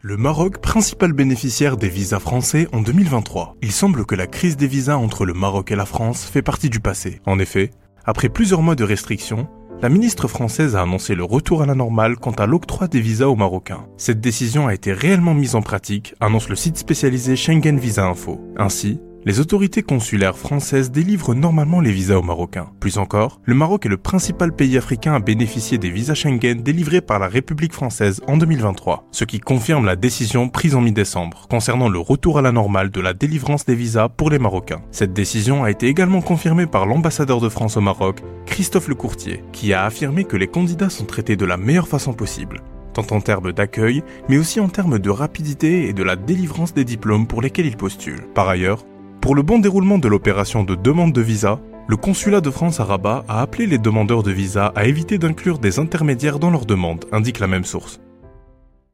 Le Maroc, principal bénéficiaire des visas français en 2023. Il semble que la crise des visas entre le Maroc et la France fait partie du passé. En effet, après plusieurs mois de restrictions, la ministre française a annoncé le retour à la normale quant à l'octroi des visas aux Marocains. Cette décision a été réellement mise en pratique, annonce le site spécialisé Schengen Visa Info. Ainsi, les autorités consulaires françaises délivrent normalement les visas aux Marocains. Plus encore, le Maroc est le principal pays africain à bénéficier des visas Schengen délivrés par la République française en 2023, ce qui confirme la décision prise en mi-décembre concernant le retour à la normale de la délivrance des visas pour les Marocains. Cette décision a été également confirmée par l'ambassadeur de France au Maroc, Christophe Lecourtier, qui a affirmé que les candidats sont traités de la meilleure façon possible tant en termes d'accueil, mais aussi en termes de rapidité et de la délivrance des diplômes pour lesquels ils postulent. Par ailleurs, pour le bon déroulement de l'opération de demande de visa, le consulat de France à Rabat a appelé les demandeurs de visa à éviter d'inclure des intermédiaires dans leur demande, indique la même source.